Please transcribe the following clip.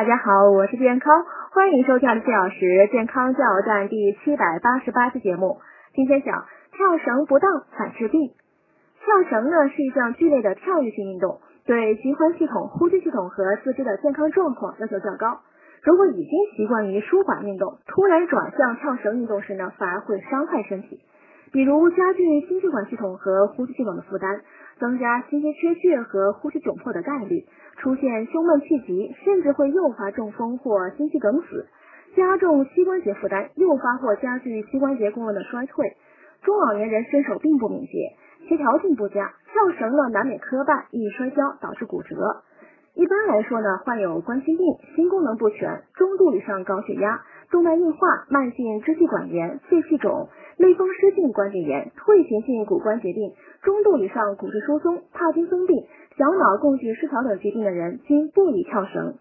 大家好，我是健康，欢迎收听四小时健康加油站第七百八十八期节目。今天讲跳绳不当反致病。跳绳呢是一项剧烈的跳跃性运动，对循环系统、呼吸系统和四肢的健康状况要求较高。如果已经习惯于舒缓运动，突然转向跳绳运动时呢，反而会伤害身体。比如加剧心血管系统和呼吸系统的负担，增加心肌缺血和呼吸窘迫的概率，出现胸闷气急，甚至会诱发中风或心肌梗死，加重膝关节负担，诱发或加剧膝关节功能的衰退。中老年人身手并不敏捷，协调性不佳，跳绳呢难免磕绊，易摔跤导致骨折。一般来说呢，患有冠心病、心功能不全、中度以上高血压、动脉硬化、慢性支气管炎、肺气肿、类风湿性关节炎、退行性骨关节病、中度以上骨质疏松、帕金森病、小脑供给失调等疾病的人，均不宜跳绳。